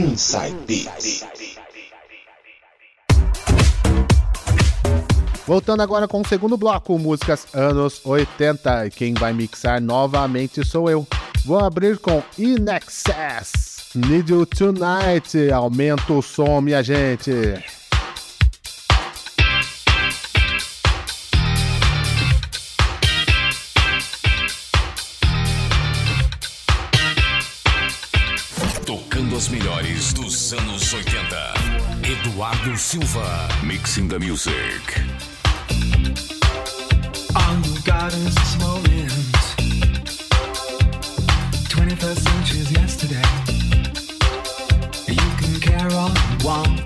Inside Beats. Voltando agora com o segundo bloco, músicas anos 80. Quem vai mixar novamente sou eu. Vou abrir com In Excess, Need You Tonight. Aumenta o som, minha gente. os melhores dos anos 80. Eduardo Silva. Mixing the music. All you got is this moment. 21st yesterday. You can care all you want.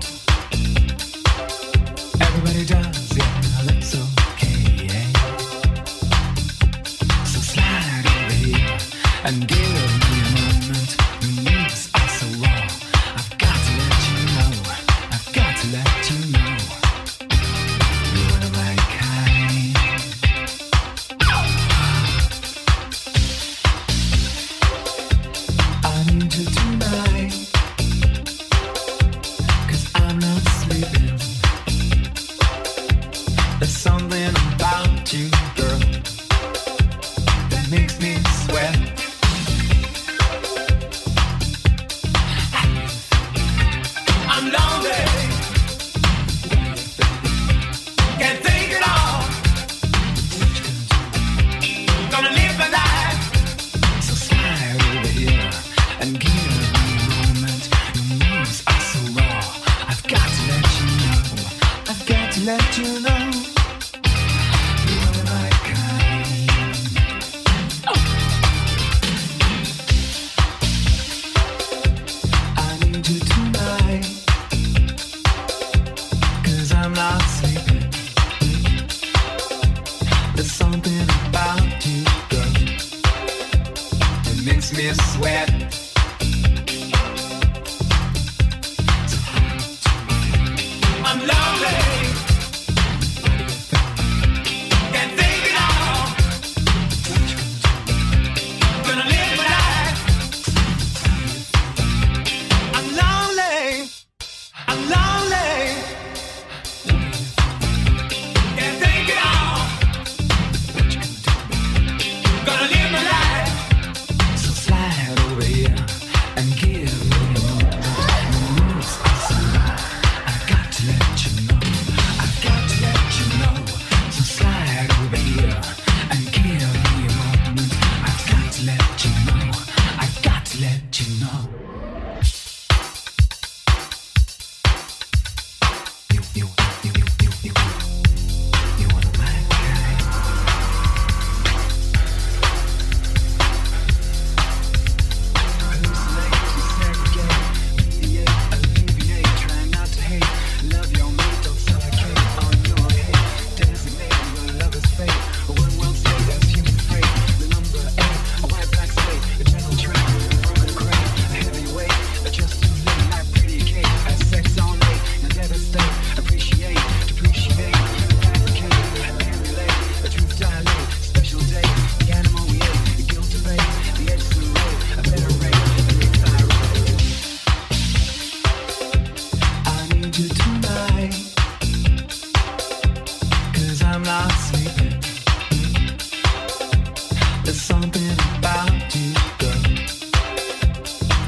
There's something about you, girl,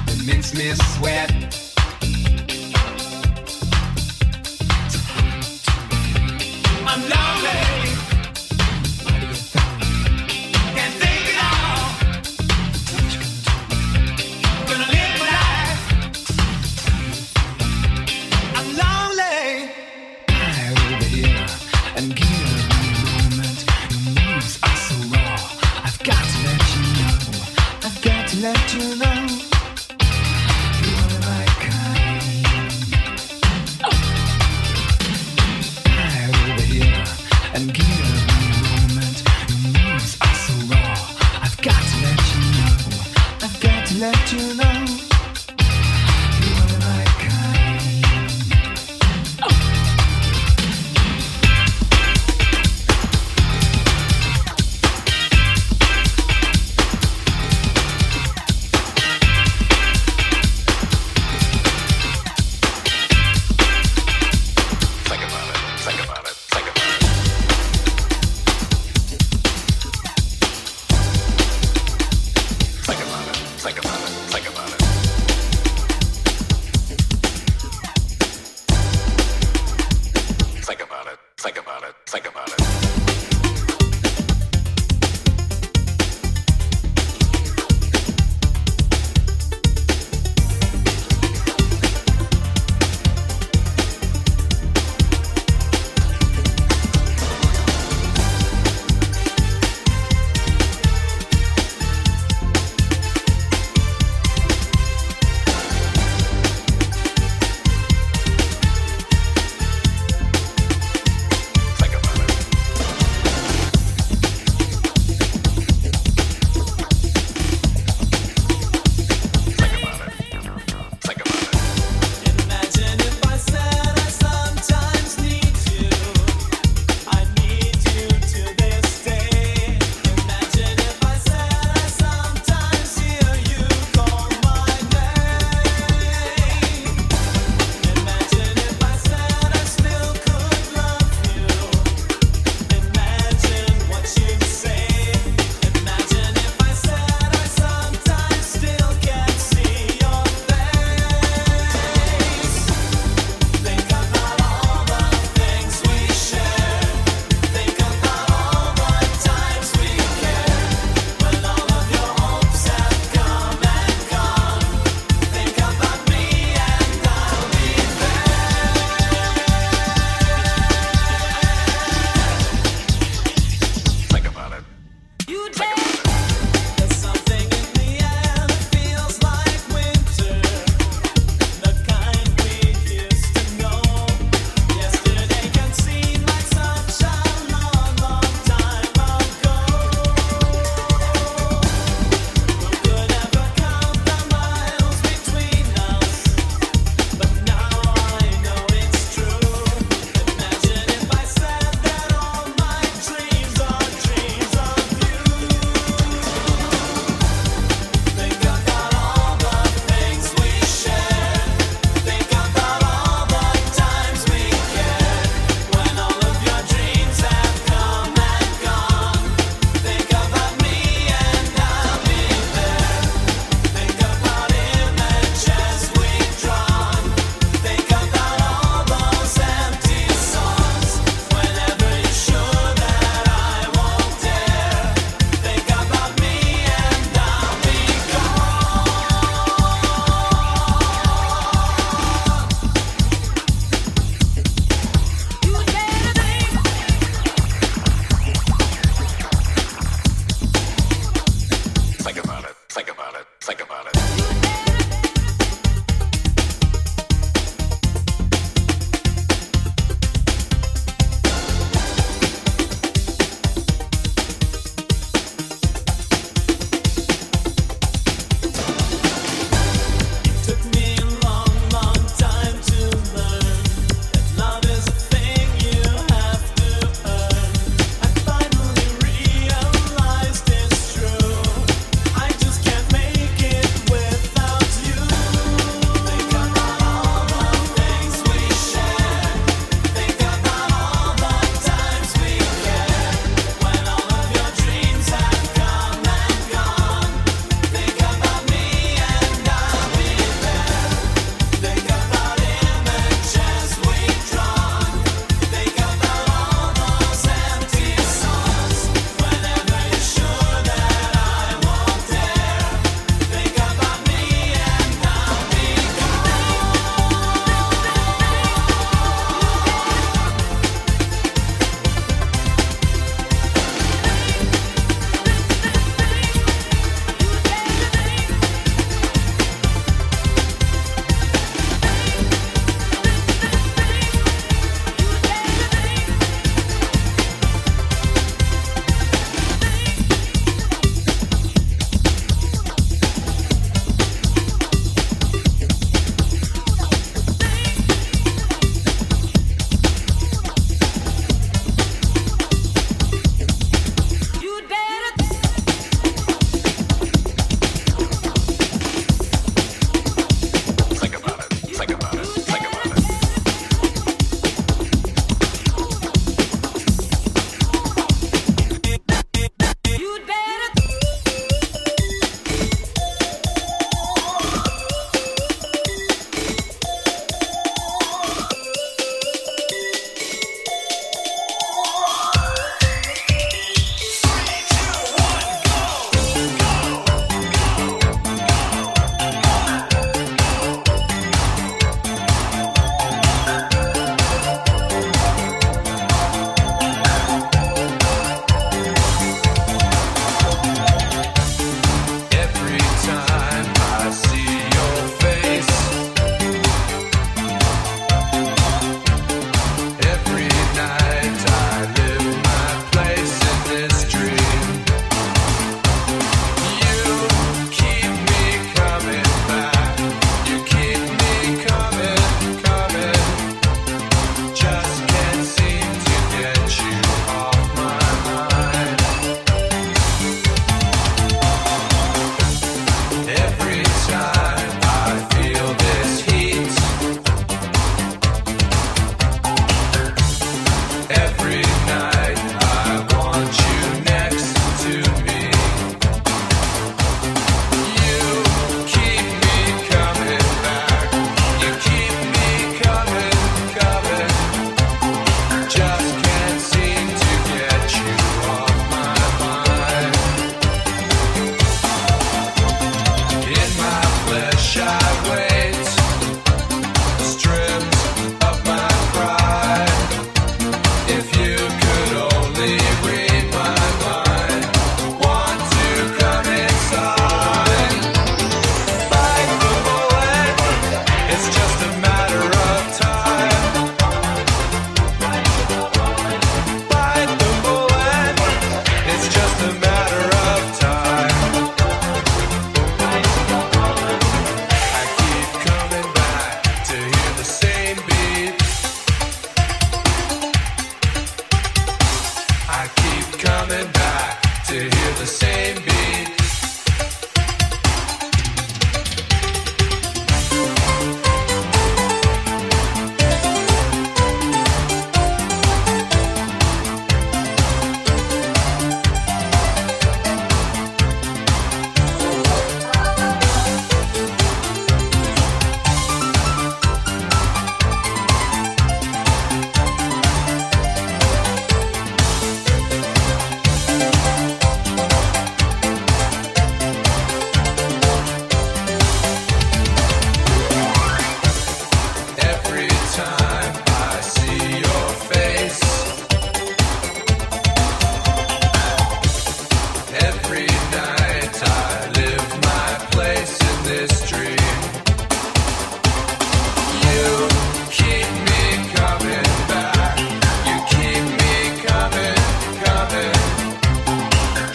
that makes me sweat.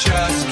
just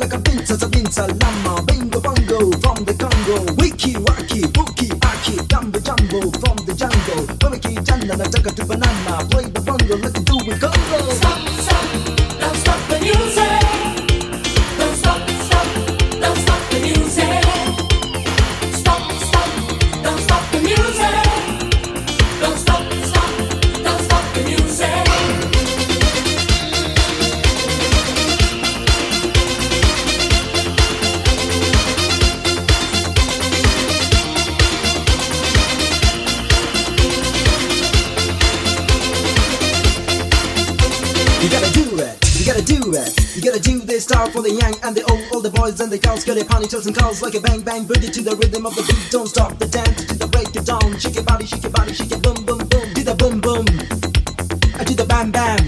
like a binta sabinta lama Bingo bongo from the Congo. Wiki waki buki aki Jumbo jumbo from the jungle. Wiki jana na taka to banana. Play the bongo a do it Congo You gotta do it, you gotta do it. You gotta do this style for the young and the old, all the boys and the girls. Got their ponytails and curls like a bang bang booty to the rhythm of the beat. Don't stop the dance to the break of dawn. Shake your body, shake your body, shake it, boom boom boom. Do the boom boom, I do the bam bam.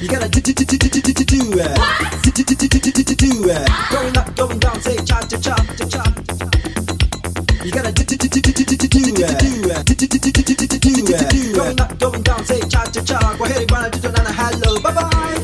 You gotta do do do do do do do do it. Do do do do do do do do it. Going up, going down, say cha cha cha cha cha. You gotta do do do do do do do do do. Do do do. Going up, going down, say cha cha cha. Run and do the nana hello, bye bye.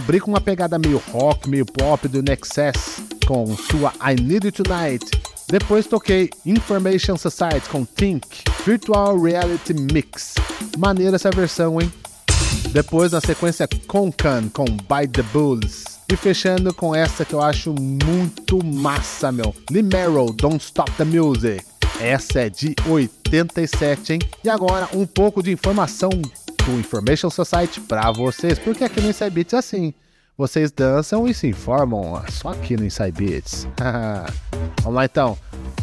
Abri com uma pegada meio rock, meio pop do Nexus com sua I Need It Tonight. Depois toquei Information Society com Think, Virtual Reality Mix. Maneira essa versão, hein? Depois na sequência Concan com By the Bulls. E fechando com essa que eu acho muito massa, meu. Limero, Don't Stop the Music. Essa é de 87, hein? E agora um pouco de informação do Information Society pra vocês, porque aqui no Inside Beats é assim. Vocês dançam e se informam só aqui no Inside Beats. Vamos lá então.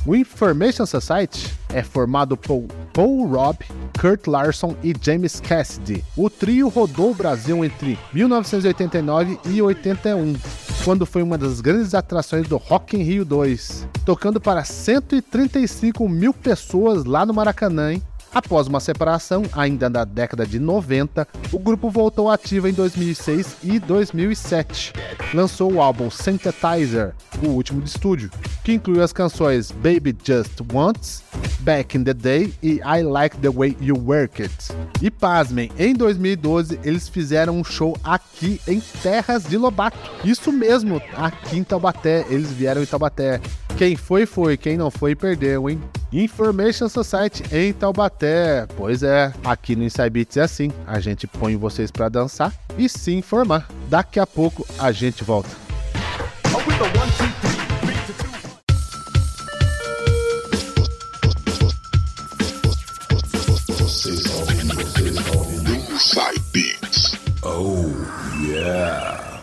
O Information Society é formado por Paul Robb, Kurt Larson e James Cassidy. O trio rodou o Brasil entre 1989 e 81, quando foi uma das grandes atrações do Rock in Rio 2, tocando para 135 mil pessoas lá no Maracanã. hein? Após uma separação, ainda na década de 90, o grupo voltou ativo em 2006 e 2007. Lançou o álbum Synthetizer, o último de estúdio, que inclui as canções Baby Just Wants, Back in the Day e I Like the Way You Work It. E pasmem, em 2012 eles fizeram um show aqui em Terras de Lobato. Isso mesmo, aqui em Taubaté, eles vieram em Taubaté. Quem foi, foi. Quem não foi, perdeu, hein? Information Society em Taubaté. Pois é, aqui no Inside Beats é assim. A gente põe vocês pra dançar e se informar. Daqui a pouco a gente volta. Inside Beats. Oh, yeah.